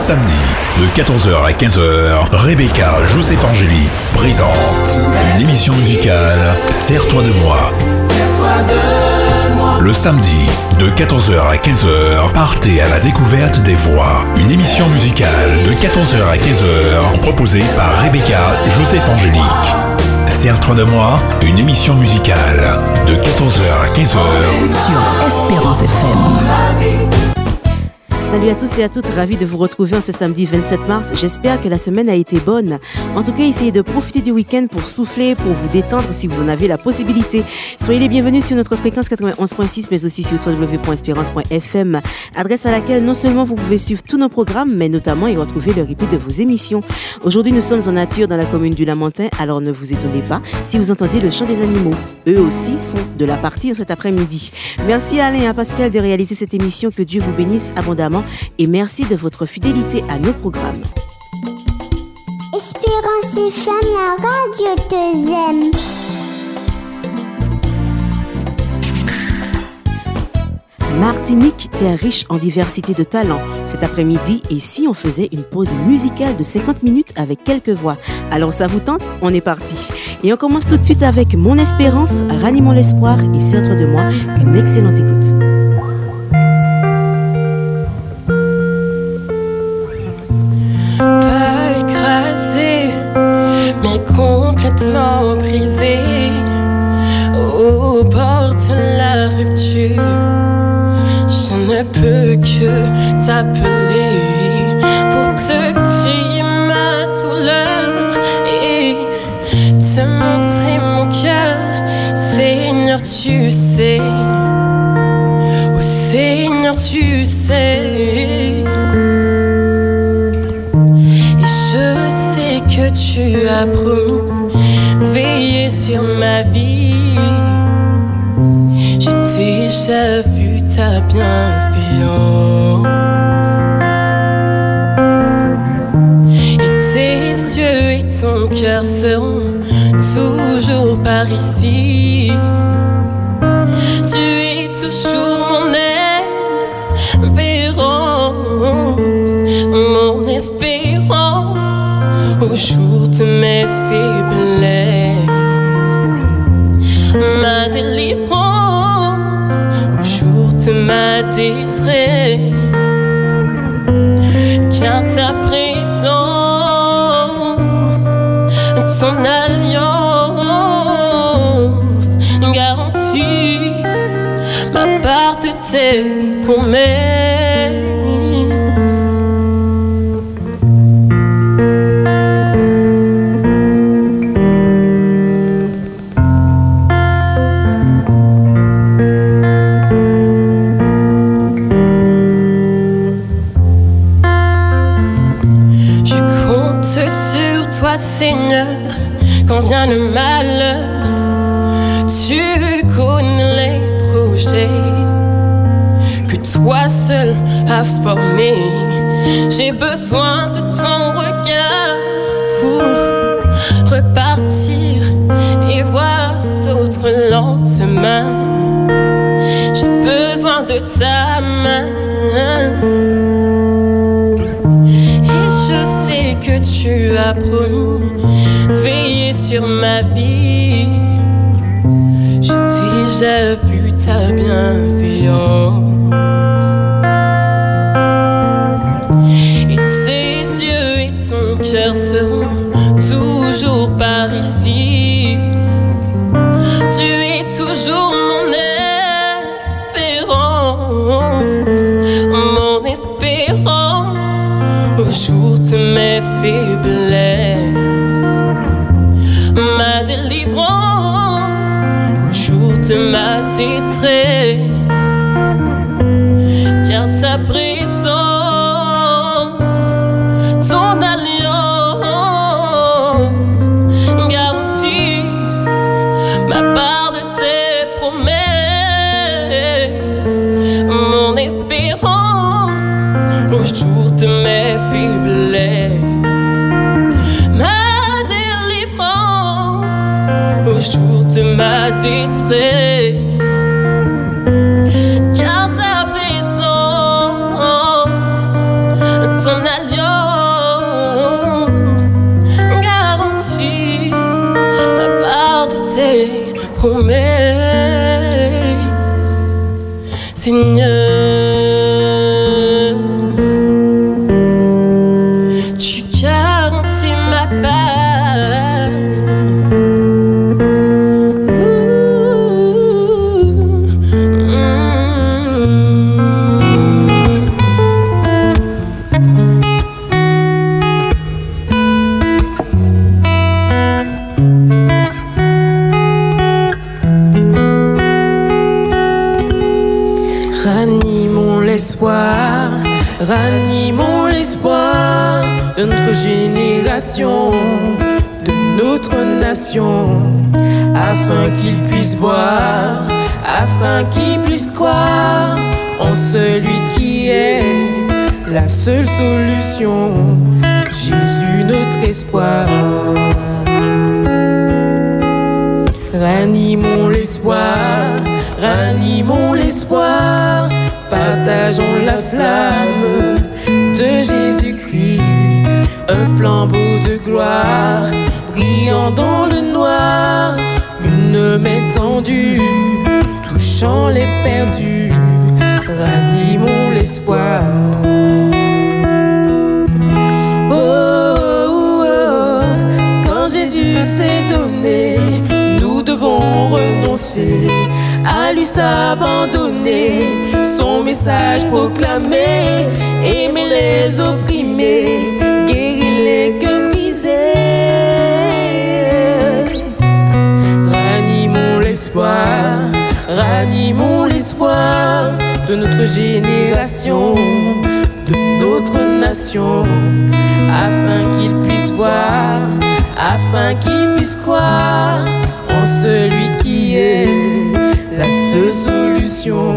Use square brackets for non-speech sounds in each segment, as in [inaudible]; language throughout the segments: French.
samedi, de 14h à 15h, Rebecca Joseph Angéli présente une émission musicale Serre-toi de moi. Le samedi, de 14h à 15h, partez à la découverte des voix. Une émission musicale de 14h à 15h, proposée par Rebecca Joseph Angélique. Serre-toi de moi, une émission musicale de 14h à 15h sur Espérance FM. Salut à tous et à toutes, ravi de vous retrouver en ce samedi 27 mars. J'espère que la semaine a été bonne. En tout cas, essayez de profiter du week-end pour souffler, pour vous détendre si vous en avez la possibilité. Soyez les bienvenus sur notre fréquence 91.6, mais aussi sur www.espérance.fm, adresse à laquelle non seulement vous pouvez suivre tous nos programmes, mais notamment y retrouver le replay de vos émissions. Aujourd'hui, nous sommes en nature dans la commune du Lamentin, alors ne vous étonnez pas si vous entendez le chant des animaux. Eux aussi sont de la partie cet après-midi. Merci à Alain et à Pascal de réaliser cette émission. Que Dieu vous bénisse abondamment et merci de votre fidélité à nos programmes. Espérance FM, la radio te aime. Martinique, terre riche en diversité de talents. Cet après-midi, et si on faisait une pause musicale de 50 minutes avec quelques voix Alors ça vous tente? On est parti. Et on commence tout de suite avec Mon Espérance, Ranimons l'espoir et Serre-toi de moi. Une excellente écoute. Je ne peux que t'appeler pour te crier ma douleur et te montrer mon cœur. Seigneur, tu sais. Oh Seigneur, tu sais. Déjà vu ta bienveillance. Et tes yeux et ton cœur seront toujours par ici. Le malheur, tu connais les projets que toi seul as formés. J'ai besoin de ton regard pour repartir et voir d'autres lendemains. J'ai besoin de ta sur ma vie. J'ai déjà vu ta bienveillance. De mes faiblesses. jour de ma détresse. afin qu'ils puissent voir, afin qu'ils puissent croire en celui qui est la seule solution, Jésus notre espoir. Ranimons l'espoir, ranimons l'espoir, partageons la flamme de Jésus-Christ, un flambeau de gloire dans le noir, une main tendue, touchant les perdus, ranimons l'espoir. Oh, oh, oh, quand Jésus s'est donné, nous devons renoncer, à lui s'abandonner, son message proclamé, aimer les opprimés, guérir les cœurs brisés. ranimons l'espoir de notre génération, de notre nation, afin qu'ils puissent voir, afin qu'ils puissent croire en celui qui est la seule solution.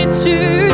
离去。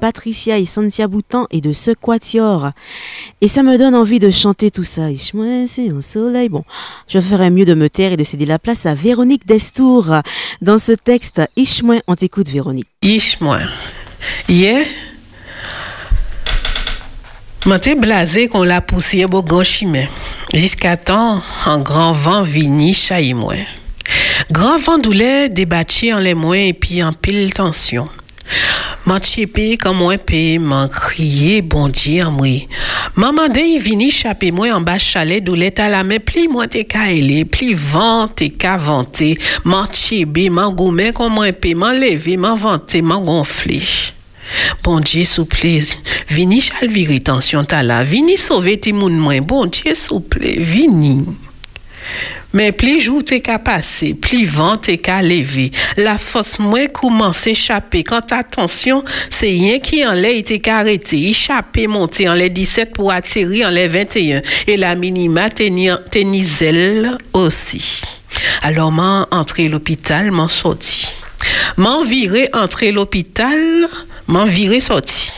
Patricia et Santia Boutan et de ce. Et ça me donne envie de chanter tout ça. C'est un soleil. Bon, je ferais mieux de me taire et de céder la place à Véronique Destour. Dans ce texte, Ich moi, on t'écoute Véronique. Moi. Hier, m'étais blasé qu'on l'a poussé au grand chemin. Jusqu'à temps, un grand vent vini chahi. Grand vent doulait débattu en les moins et puis en pile tension. M'en chépé comme moi pé, m'en crié bon Dieu en moi. Maman de vini chapé moi en bas chalet doulait à la main pli moi te kaélé, pli vent te ka vanté, m'en chébé, m'en goumé comme moi pé, m'en levé, m'en vanté, m'en gonflé. Bon Dieu souple, vini chal viri tension ta la, vini sauver ti moun moins, bon Dieu souple, vini. Mais plus jour t'es qu'à passer, plus vent t'es qu'à lever. La force moins commence à échapper. Quand attention, c'est rien qui en l'air t'es qu'à arrêter. Échapper, monter en les 17 pour atterrir en les 21. Et la minima tenniselle aussi. Alors, m'en entré l'hôpital, m'en sorti. M'en viré entrer l'hôpital, m'en viré sorti.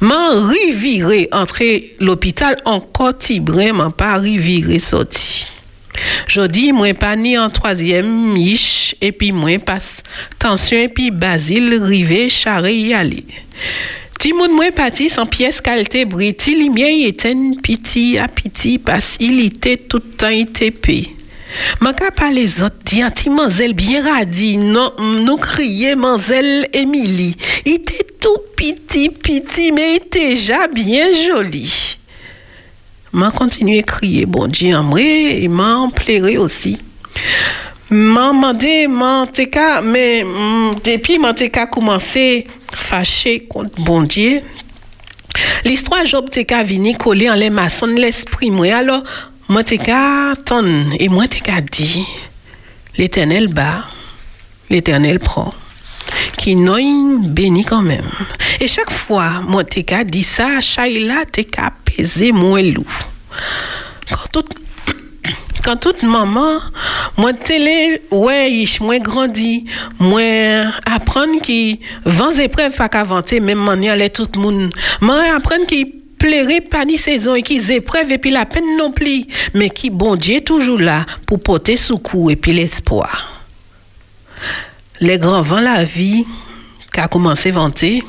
M'en riviré entrer l'hôpital, encore tibrin, m'en pas riviré sorti. Jodi, moi pas ni en troisième miche, et puis moi passe tension et puis basile rivé charré y aller. Ti moun moi parti sans pièce qualité bris, ti lumière y éteint piti à piti parce il était tout le temps ITP. Manka pas les autres, dit anti manzel bien radi, non, nous crier manzel était tout petit, petit, mais il était déjà bien joli m'a continué à crier, bon Dieu, moi, et m'a pleuré aussi. M'a demandé, m'a mais mm, depuis m'a commencé fâché contre bon Dieu. L'histoire Job t'eka vini coller en les maçons l'esprit moi. Alors, moi t'eka ton et moi t'eka dit, l'éternel bat, l'éternel prend qui noin béni quand même. Et chaque fois, moi t'eka dit ça, Shaila t'eka pesé moins loup. Quand toute quand toute maman, moi télé, ouais, moi grandi, moi apprendre qui vents épreuves pas qu'avancer, même manière les tout le monde. Moi apprendre qui plairait pas ni saison et qui épreuves et puis la peine non plus, mais qui bon Dieu toujours là pour porter secours et puis l'espoir. Les grands vents la vie qui a commencé à vanter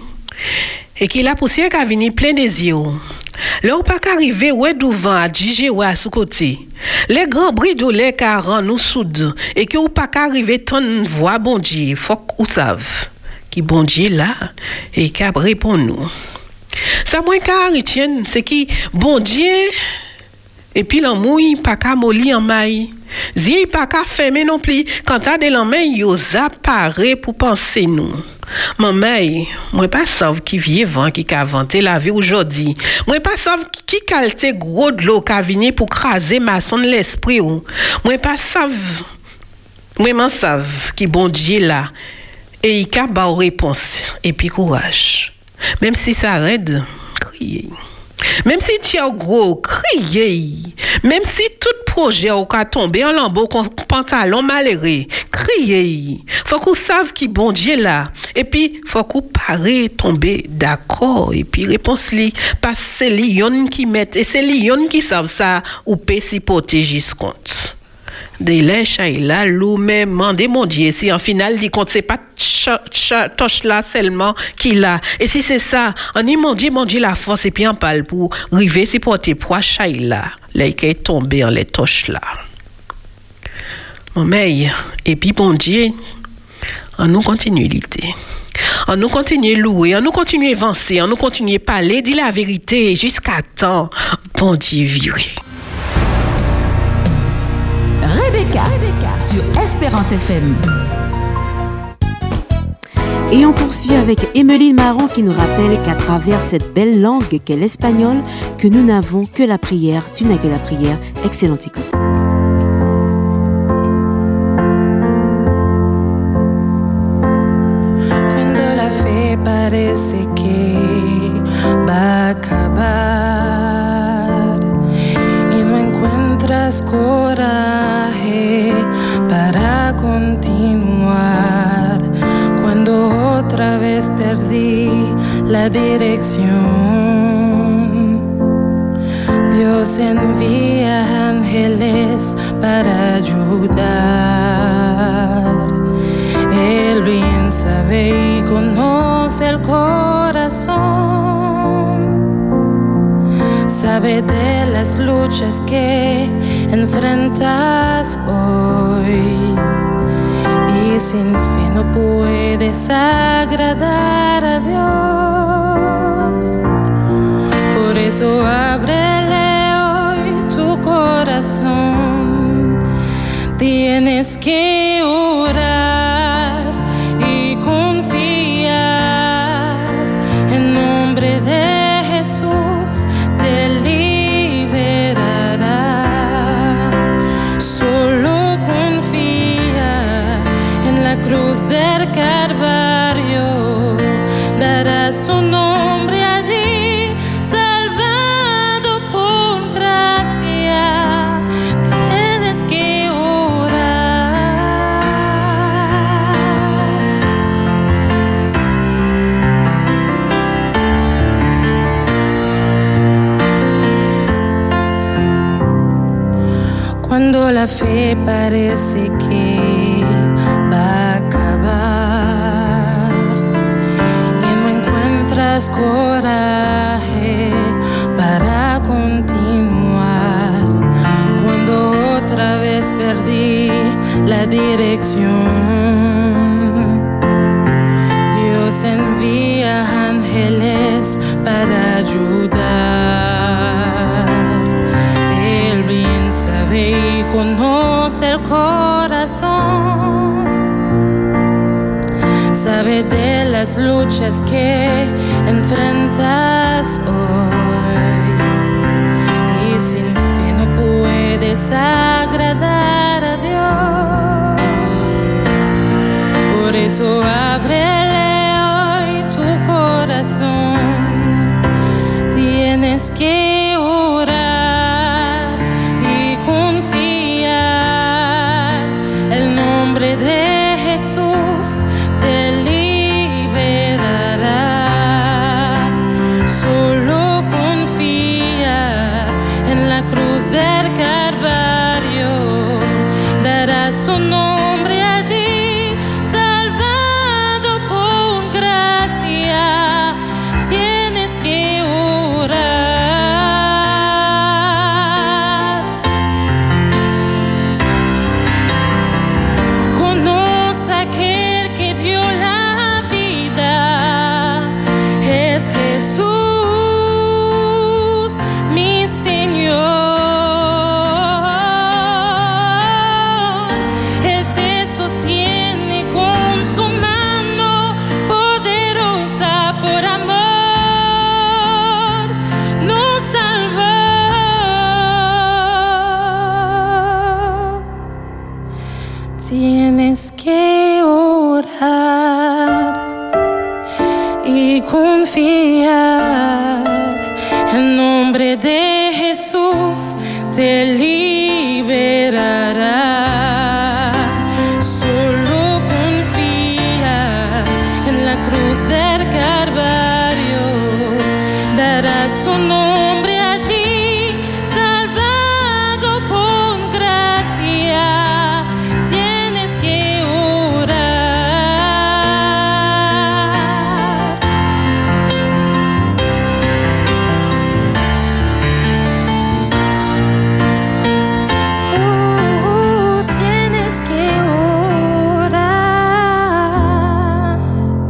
et qui la poussière qui a venu plein yeux. Là, ou pas qu'arriver, ouais, devant, à djige, ouais, à sous côté. Les grands de lait rend nous soudes, et que ou pas qu'arriver ton voix, bon Dieu, faut ou savent, qui bon Dieu là, et qui répond nous. Ça, moins qu'à c'est qui, bon Dieu, et puis l'amouille, pas qu'à molli en maille. Zi pas qu'à fermer non plus, quand t'as des yo apparaît pour penser nous. Maman, moi pas savent qui vient vent qui a la vie aujourd'hui. Moi pas savent qui calte gros de l'eau qui venu pour craser maçon l'esprit ou. Moi pas savent moi m'en qui bon Dieu là et il a ba réponse et puis courage. Même si ça raide, crier. Même si tu as gros, crier. Même si tout projet au cas tombé en lambeau pantalon malheureux, crier. Faut qu'on sache qui bon Dieu là. Et puis, faut qu'on pare tomber d'accord. Et puis, réponse li, parce que c'est lion qui mettent, et c'est lion qui savent ça, ou peut s'y protéger ce compte de lè là lou mais mandé mon Dieu si en final dit compte c'est pas toche là seulement qu'il a et si c'est ça mon Dieu mon Dieu la force et puis on parle pour river si porter poids là là qui est tombé en les toches là mon et puis bon Dieu en nous continuité On nous continue louer, on nous continue avancer, on nous continue parler, dire la vérité jusqu'à temps. Bon Dieu viré. Rebecca, Rebecca sur Espérance FM. Et on poursuit avec Emeline Marron qui nous rappelle qu'à travers cette belle langue qu'est l'espagnol, que nous n'avons que la prière. Tu n'as que la prière. Excellente écoute. Luchas que enfrentas hoy. Y sin fe no puedes agradar Tu nombre allí, salvado por gracia. Tienes que orar. Cuando la fe parece que las luchas que enfrentas cruz del Calvario. Darás tu nombre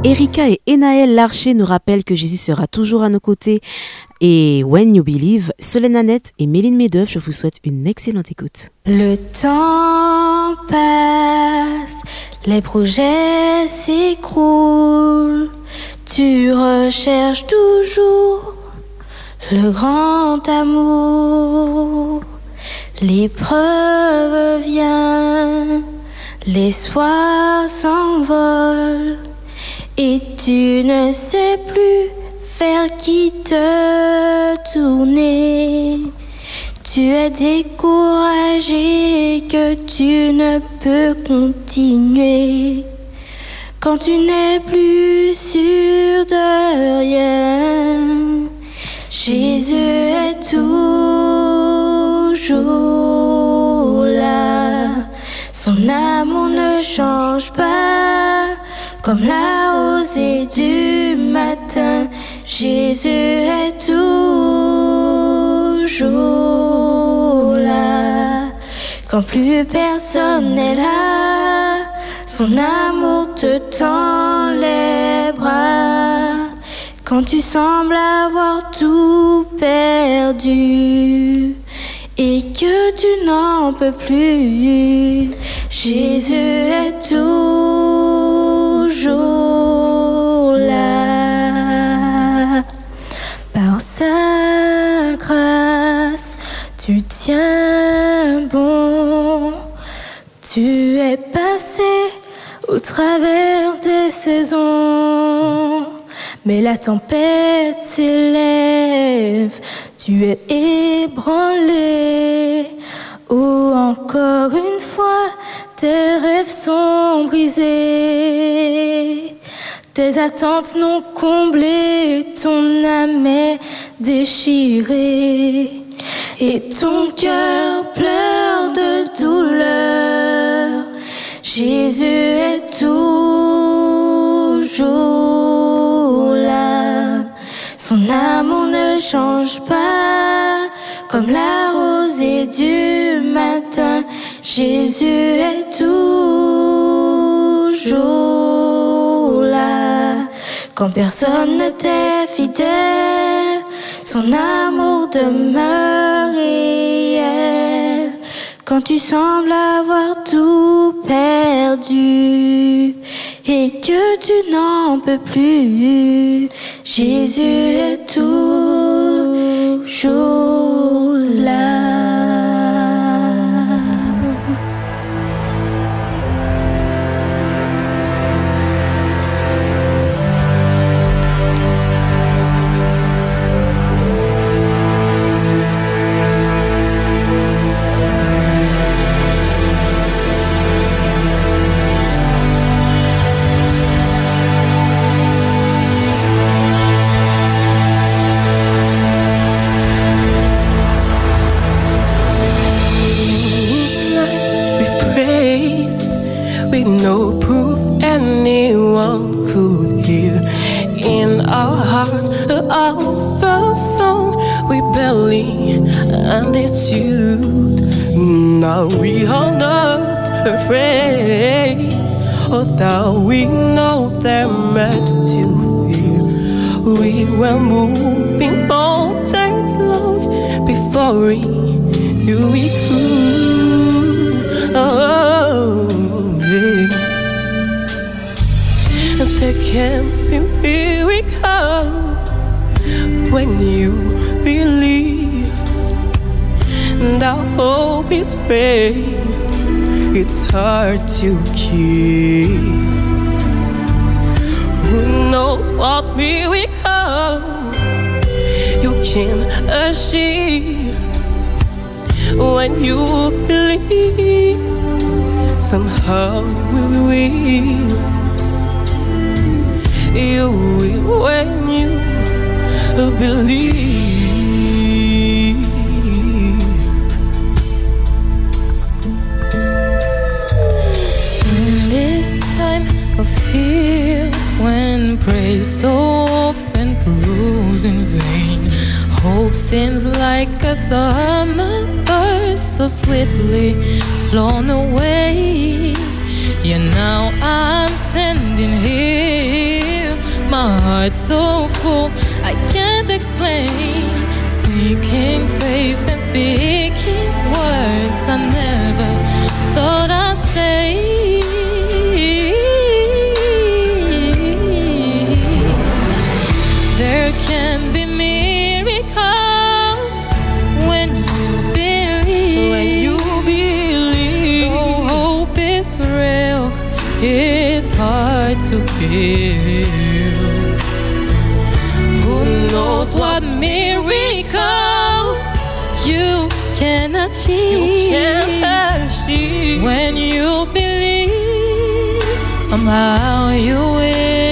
Erika et Enaël Larcher nous rappellent que Jésus sera toujours à nos côtés. Et When You Believe, Solène Nanette et Méline Medeuf, je vous souhaite une excellente écoute. Le temps passe, les projets s'écroulent. Tu recherches toujours le grand amour. L'épreuve vient, les soirs s'envolent et tu ne sais plus vers qui te tourner. Tu es découragé que tu ne peux continuer. Quand tu n'es plus sûr de rien, Jésus est toujours là. Son amour ne change pas comme la rosée du matin. Jésus est toujours là. Quand plus personne n'est là, son amour te tend les bras. Quand tu sembles avoir tout perdu et que tu n'en peux plus, Jésus est toujours là. Par sa grâce, tu tiens bon. Tu es passé au travers des saisons. Mais la tempête s'élève, tu es ébranlé. Oh, encore une fois, tes rêves sont brisés. Tes attentes n'ont comblé, ton âme est déchirée. Et ton cœur pleure de douleur. Jésus est toujours. Son amour ne change pas, comme la rosée du matin. Jésus est toujours là. Quand personne ne t'est fidèle, son amour demeure réel. Quand tu sembles avoir tout perdu et que tu n'en peux plus, Jésus est toujours là. Of fear, when praise so often proves in vain, hope seems like a summer bird so swiftly flown away. Yeah, now I'm standing here my heart so full, I can't explain. Seeking faith and speaking words I never thought I'd say. To. Who knows what miracles you can achieve? can achieve. When you believe, somehow you will.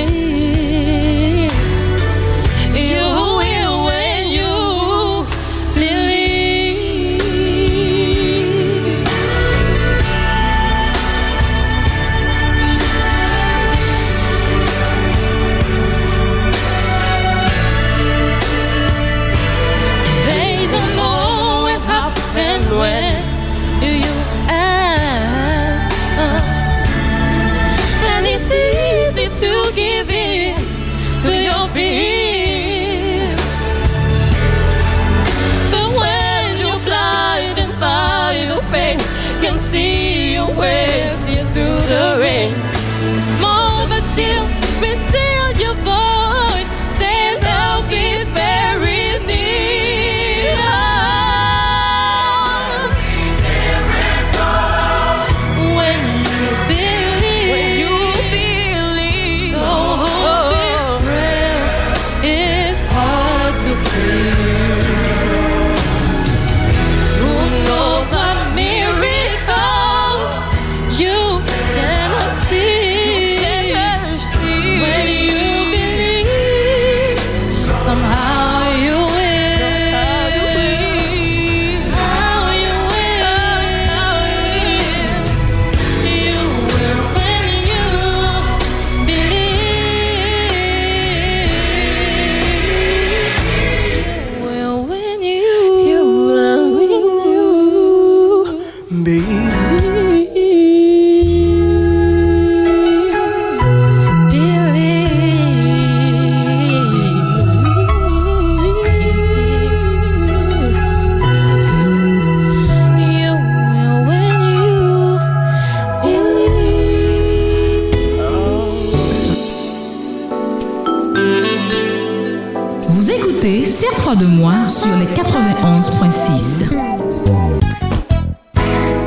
91.6.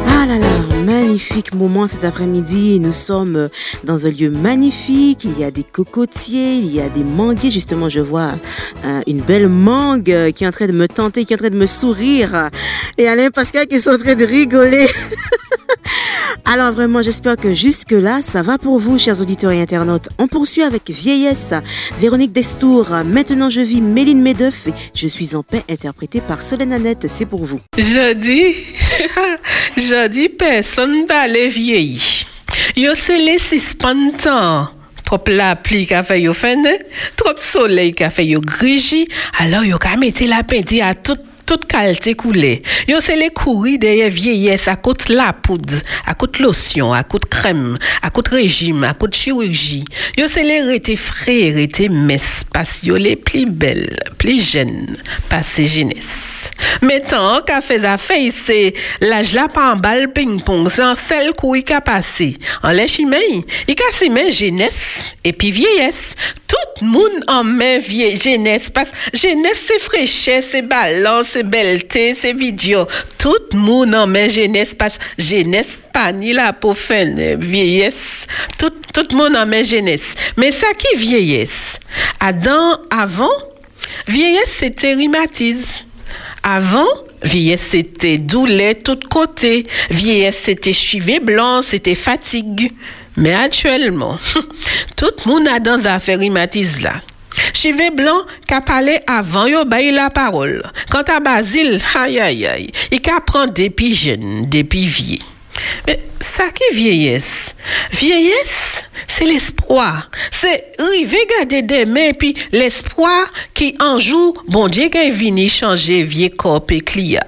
Ah là là, magnifique moment cet après-midi. Nous sommes dans un lieu magnifique. Il y a des cocotiers, il y a des manguiers. Justement, je vois euh, une belle mangue euh, qui est en train de me tenter, qui est en train de me sourire. Et Alain Pascal qui est en train de rigoler. [laughs] [laughs] Alors vraiment, j'espère que jusque-là, ça va pour vous, chers auditeurs et internautes. On poursuit avec Vieillesse, Véronique Destour. Maintenant, je vis Méline Medeuf Je suis en paix, interprétée par Solène Annette. C'est pour vous. Je dis, [laughs] je dis, personne va les vieillir. Yo c'est les suspendants. Trop la pluie qu'a fait yo fene, trop soleil qu'a fait yo grigi, alors yo ka mette la pendi à toute toute qualité coulée. Yo c'est les courir derrière vieillesse à côté la poudre, à côté lotion, à côté crème, à côté régime, à côté chirurgie. Yo c'est les rete frais, rete messe, parce yo les plus belles, plus jeunes, passé jeunesse. Mais tant qu'a fait affaire, c'est l'âge là pas en balle ping-pong, c'est en seul coup il a passé. En lèche il il si main jeunesse et puis vieillesse. Tout le monde en main vieille jeunesse parce jeunesse c'est fraîcheur, c'est ballon, c'est belleté, c'est vidéo. Tout le monde en main jeunesse parce que jeunesse pas ni la pour faire vieillesse. Tout tout le monde en main jeunesse. Mais ça qui vieillesse? Adam avant vieillesse c'était rhumatisme. Avant, vieillesse c'était douleur tout côté. Vieillesse c'était cheveux blancs, c'était fatigue. Mais actuellement, [laughs] tout le monde a dans affaire rhumatisme là. Cheveux blancs qu'a parlé avant yo la parole. Quant à Basile, aïe aïe aïe, il qu'a prendre depuis jeune, depuis vieux. Mais ça qui vieillesse? Vieillesse, c'est l'espoir. C'est river garder des mains puis l'espoir qui en joue, bon Dieu qui vini changer vieux corps et client.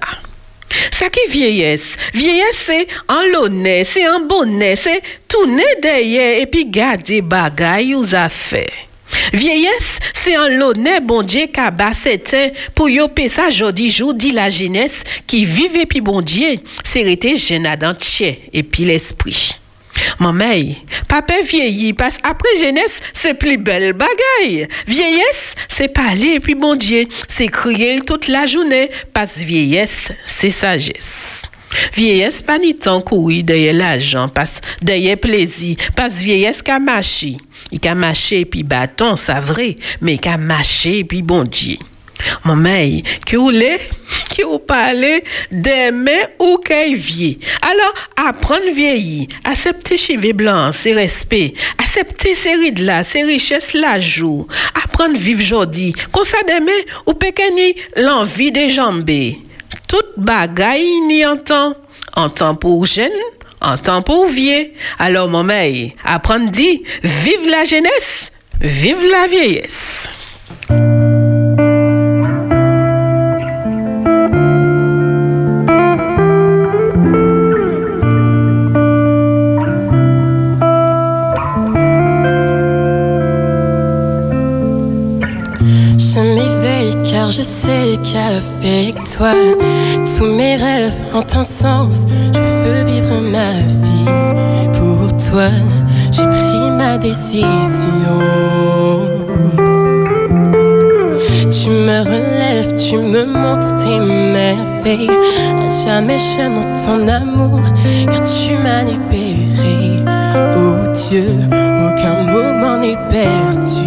Ça qui vieillesse? Vieillesse, c'est en l'honneur, c'est en bonnet, c'est tourner derrière et puis garder bagaille aux affaires. Vieillesse, c'est un l'honneur bon Dieu qu'a c'était pour yo ça jodi jour dit la jeunesse qui vivait puis bon Dieu, c'est resté jeune et puis l'esprit. Maman, papa vieillit parce après jeunesse, c'est plus belle bagaille. Vieillesse, c'est parler et puis bon Dieu, c'est crier toute la journée parce vieillesse, c'est sagesse. Vieillesse pas ni tant courir derrière l'argent, passe derrière plaisir, passe vieillesse qu'a marché. Il a marché puis bâton, c'est vrai, mais il a marché puis bon Dieu. Maman, que vous voulez, [laughs] que vous parlez d'aimer ou qu'elle vie. Alors, apprendre vieillir, accepter cheveux blancs, ses respect, accepter ses rides là, ses richesses la joue, apprendre vivre aujourd'hui, qu'on ça ou pékeni l'envie des jambes. Toute bagaille ni en temps, en temps pour jeune, en temps pour vieux. Alors, maman, apprendre dit, vive la jeunesse, vive la vieillesse. Qu'avec toi, tous mes rêves ont un sens. Je veux vivre ma vie pour toi. J'ai pris ma décision. Tu me relèves, tu me montres tes merveilles. À jamais je dans ton amour, car tu m'as libéré. Oh Dieu, aucun moment n'est perdu.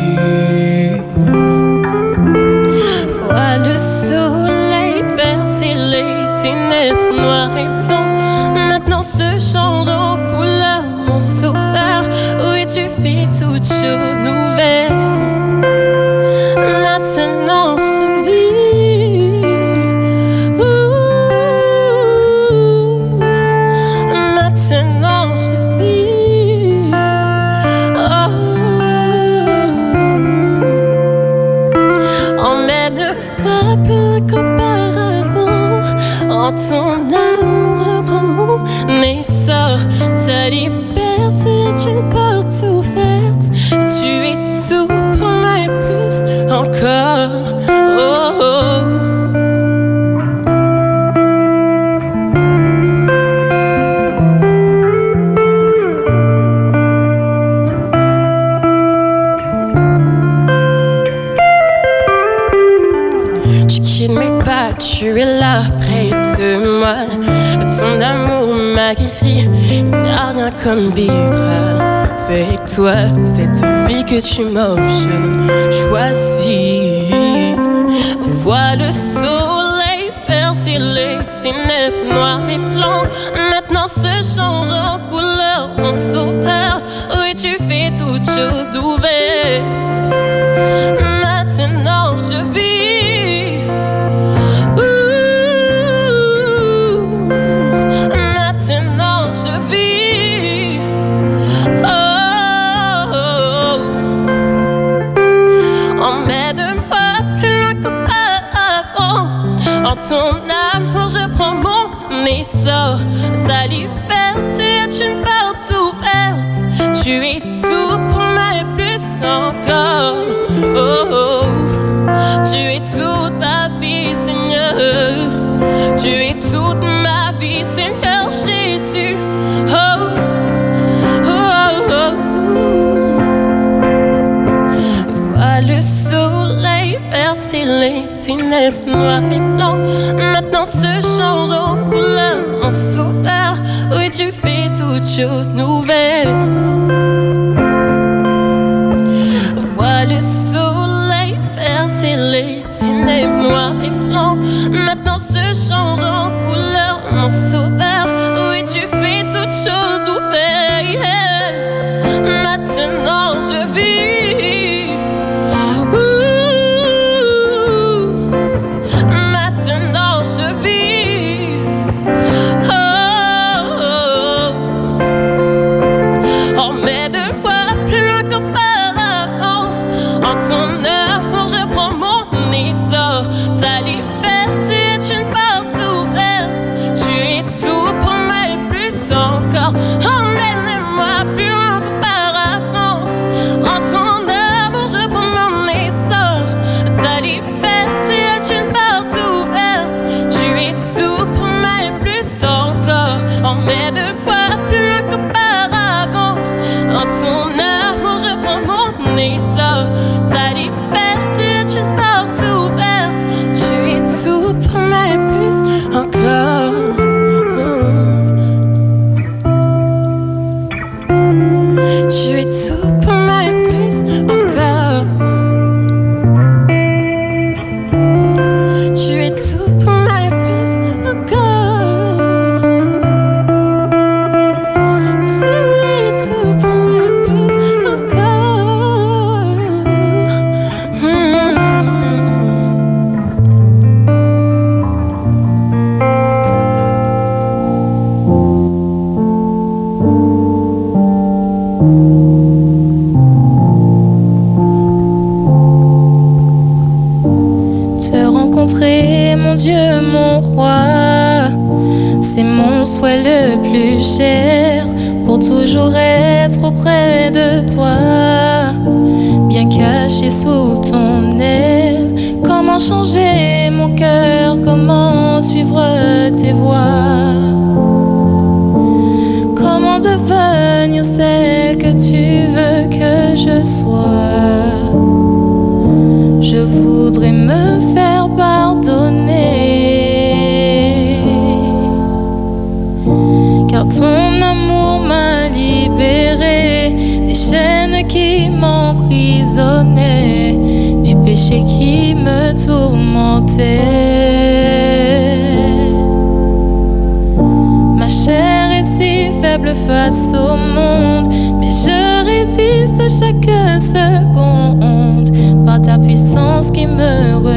Une porte ouverte. Tu es tout pour moi et plus encore. Oh, oh. Tu quittes mes pas, tu es là près de moi. Ton amour m'a guéri, il n'y a rien comme vivre avec toi. Cette vie que tu m'offres, choisis. Vois le soleil percer les ténèbres noires et blancs. Maintenant se change en couleur, mon sauveur. Oui, tu fais toutes choses d'ouvert. Ta liberté est une porte ouverte. Tu es tout pour moi et plus encore. Oh, oh. Tu es toute ma vie, Seigneur. Tu es toute ma vie, Seigneur Jésus. Oh, oh, oh. Vois le soleil percer les ténèbres noires et blancs. Maintenant se change tu fais toutes choses nouvelles. Pour toujours être auprès de toi. Bien caché sous au monde, mais je résiste à chaque seconde par ta puissance qui me relève.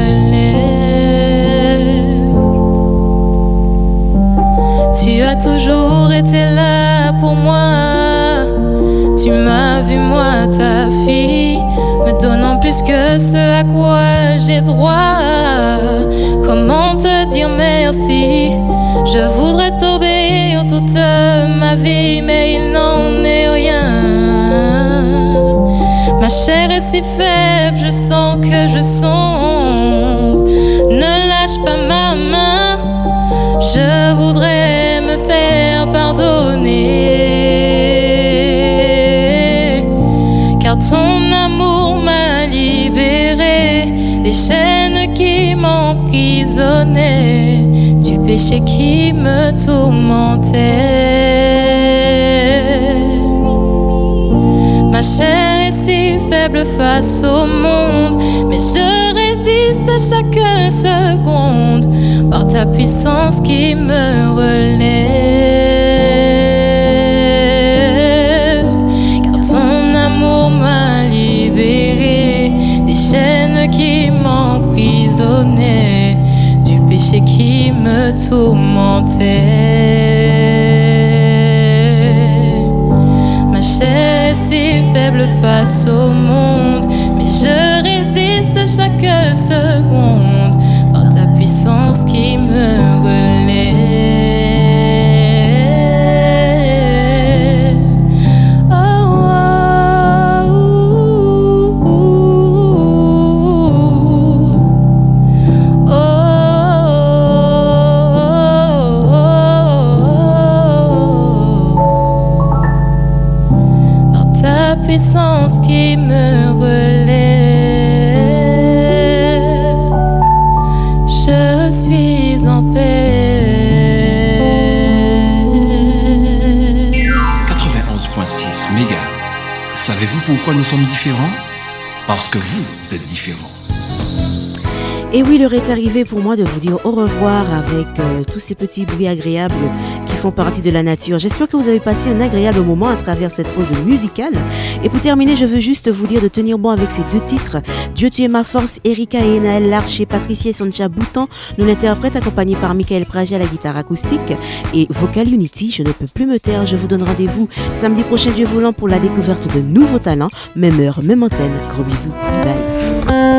Tu as toujours été là pour moi. Tu m'as vu, moi, ta fille, me donnant plus que ce à quoi j'ai droit. Comment te dire merci? Je voudrais ma mais il n'en est rien. Ma chair est si faible, je sens que je sombre. Ne lâche pas ma main, je voudrais me faire pardonner. Car ton amour m'a libéré des chaînes qui m'emprisonnaient, du péché qui me tourmentait. Faible face au monde, mais je résiste à chaque seconde par ta puissance qui me relève. Car ton amour m'a libéré des chaînes qui m'emprisonnaient, du péché qui me tourmentait. Face au monde, mais je résiste chaque seconde puissance qui me relève, je suis en paix. 91.6 méga. Savez-vous pourquoi nous sommes différents? Parce que vous êtes différents. Et oui, l'heure est arrivée pour moi de vous dire au revoir avec euh, tous ces petits bruits agréables font partie de la nature. J'espère que vous avez passé un agréable moment à travers cette pause musicale. Et pour terminer, je veux juste vous dire de tenir bon avec ces deux titres. Dieu tu es ma force, Erika et Naël Larcher, Patricia et Sancha Boutan, nous l'interprètent accompagnés par Michael Praget à la guitare acoustique et Vocal Unity, je ne peux plus me taire. Je vous donne rendez-vous samedi prochain, Dieu voulant, pour la découverte de nouveaux talents. Même heure, même antenne. Gros bisous. Bye.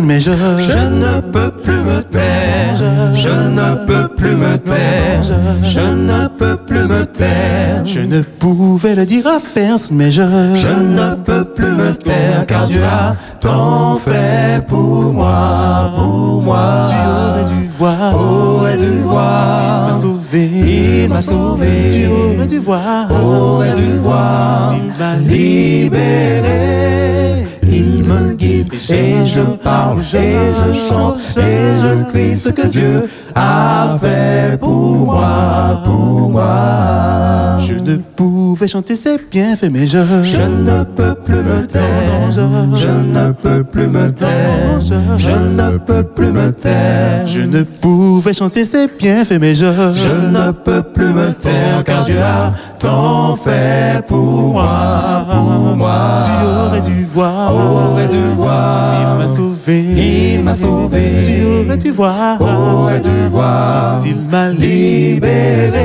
Personne, mais je... Je ne peux plus me taire, je ne peux plus me taire, je ne peux plus me taire. Je ne pouvais le dire à personne, mais je... Je ne peux plus me taire, car Dieu a tant fait pour moi, pour moi. Tu aurais dû voir, aurais dû voir, il m'a sauvé, il m'a sauvé. Tu aurais dû voir, aurais dû voir, il m'a libéré. Guide et je parle et je chante et je crie ce que Dieu a fait pour moi, pour moi. Ne pouvais chanter ses bienfaits, mais je... Je ne peux plus me taire, je ne peux plus me taire, je ne peux plus me taire. Je ne pouvais chanter ses bienfaits, mais je... Je ne peux plus me taire, car Dieu a tant fait pour moi, pour moi. Tu aurais dû voir, aurais dû voir, il m'a sauvé, il m'a sauvé. Tu aurais dû voir, aurais dû voir, il m'a libéré.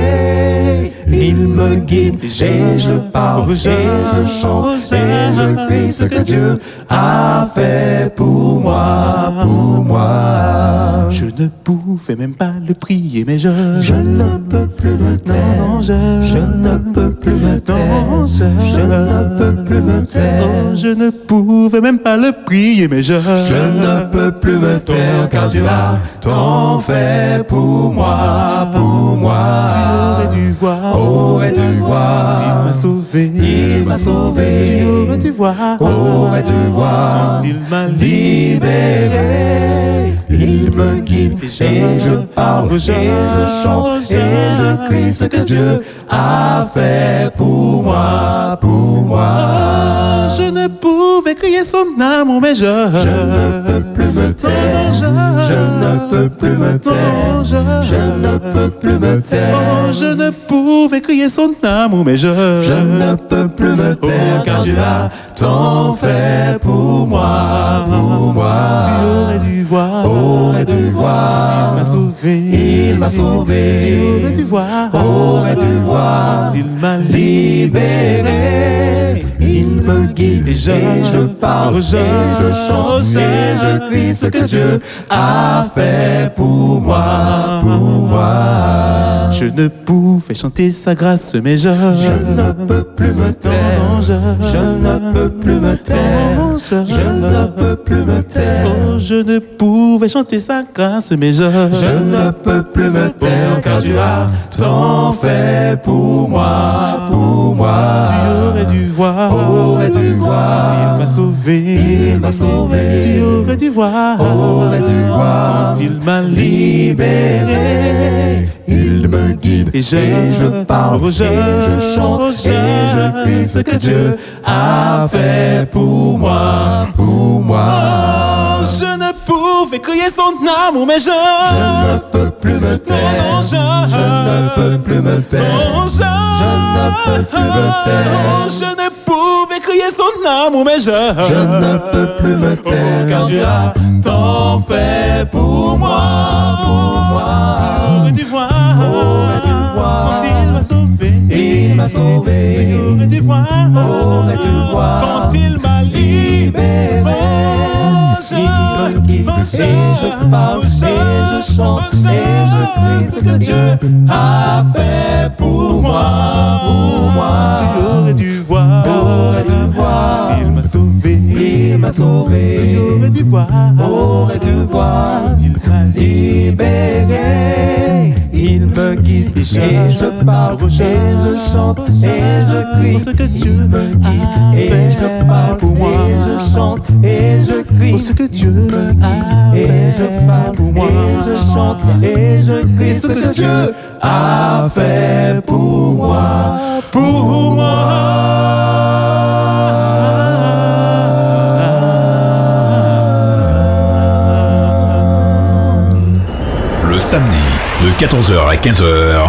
Il me guide et je parle et je chante et je crie ce que Dieu a fait pour moi, pour moi. Je ne pouvais même pas le prier, mais je... Je ne peux plus me taire, non, je... je ne peux plus me taire, non, je... je ne peux plus me taire. Oh, je ne pouvais même pas le prier, mais je... Je ne peux plus me taire, car Dieu a tant fait pour moi, pour moi. Tu aurais dû voir, dû voir, il m'a sauvé, il m'a sauvé. Tu aurais dû voir, aurais dû voir, il m'a libéré. Il me guide et je parle et je chante et je crie ce que Dieu a fait pour moi, pour moi. Oh, je ne pouvais crier son amour, mais je... Je ne peux plus me taire, je ne peux plus me taire, je ne peux plus me taire. Oh, je ne pouvais crier son amour, mais je... Je ne peux plus me taire, car Dieu a tant fait pour moi, pour moi. Tu aurais dû voir, aurais dû voir, il m'a sauvé, il m'a sauvé. Tu aurais dû voir, aurais dû voir, il m'a libéré. Il me guide et je parle et je chante et je crie ce que Dieu a fait pour moi, pour moi. Je ne pouvais chanter sa grâce, mais je... Je ne peux plus me taire, je... je ne peux plus me taire, je ne peux plus me taire. Oh, je ne pouvais chanter sa grâce, mais je... Je ne peux plus me taire, car Dieu a tant fait pour moi, pour moi. Tu aurais dû voir, aurais dû voir, il m'a sauvé, il m'a sauvé. Tu aurais dû voir, aurais dû voir, il m'a libéré. Il me guide et je, et je parle je, et je chante et je crie ce que Dieu a fait pour moi, pour moi. Oh, je ne pouvais crier son amour, mais je, je ne peux plus me taire. je, je ne peux plus me taire. je, je ne peux plus me taire. Je ne je, ne peux plus me taire. Oh, car Dieu a tant fait pour moi, pour moi. Tu aurais dû voir, aurais dû voir, quand il m'a sauvé, il m'a sauvé. Voir, dû voir, quand il m'a libéré. Et je parle et je chante et je crie ce que Dieu a fait pour moi, pour moi. Tu aurais dû voir, aurais dû voir, m'a sauvé. Tu aurais dû voir, aurais dû voir, il m'a libéré. Il me guide et je parle et je chante et je crie ce que Dieu me guide et je parle pour moi. et je chante et je crie ce que Dieu me guide et je parle pour moi. et je chante et je crie ce que Dieu a fait pour moi, pour moi. Samedi, de 14h à 15h,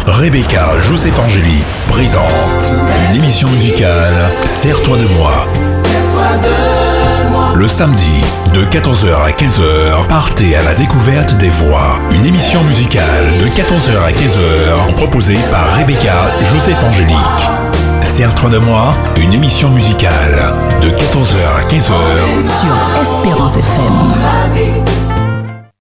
Rebecca Joseph Angéli présente une émission musicale Serre-toi de moi. Le samedi, de 14h à 15h, partez à la découverte des voix. Une émission musicale de 14h à 15h, proposée par Rebecca Joseph Angélique. Serre-toi de moi, une émission musicale de 14h à 15h sur Espérance FM.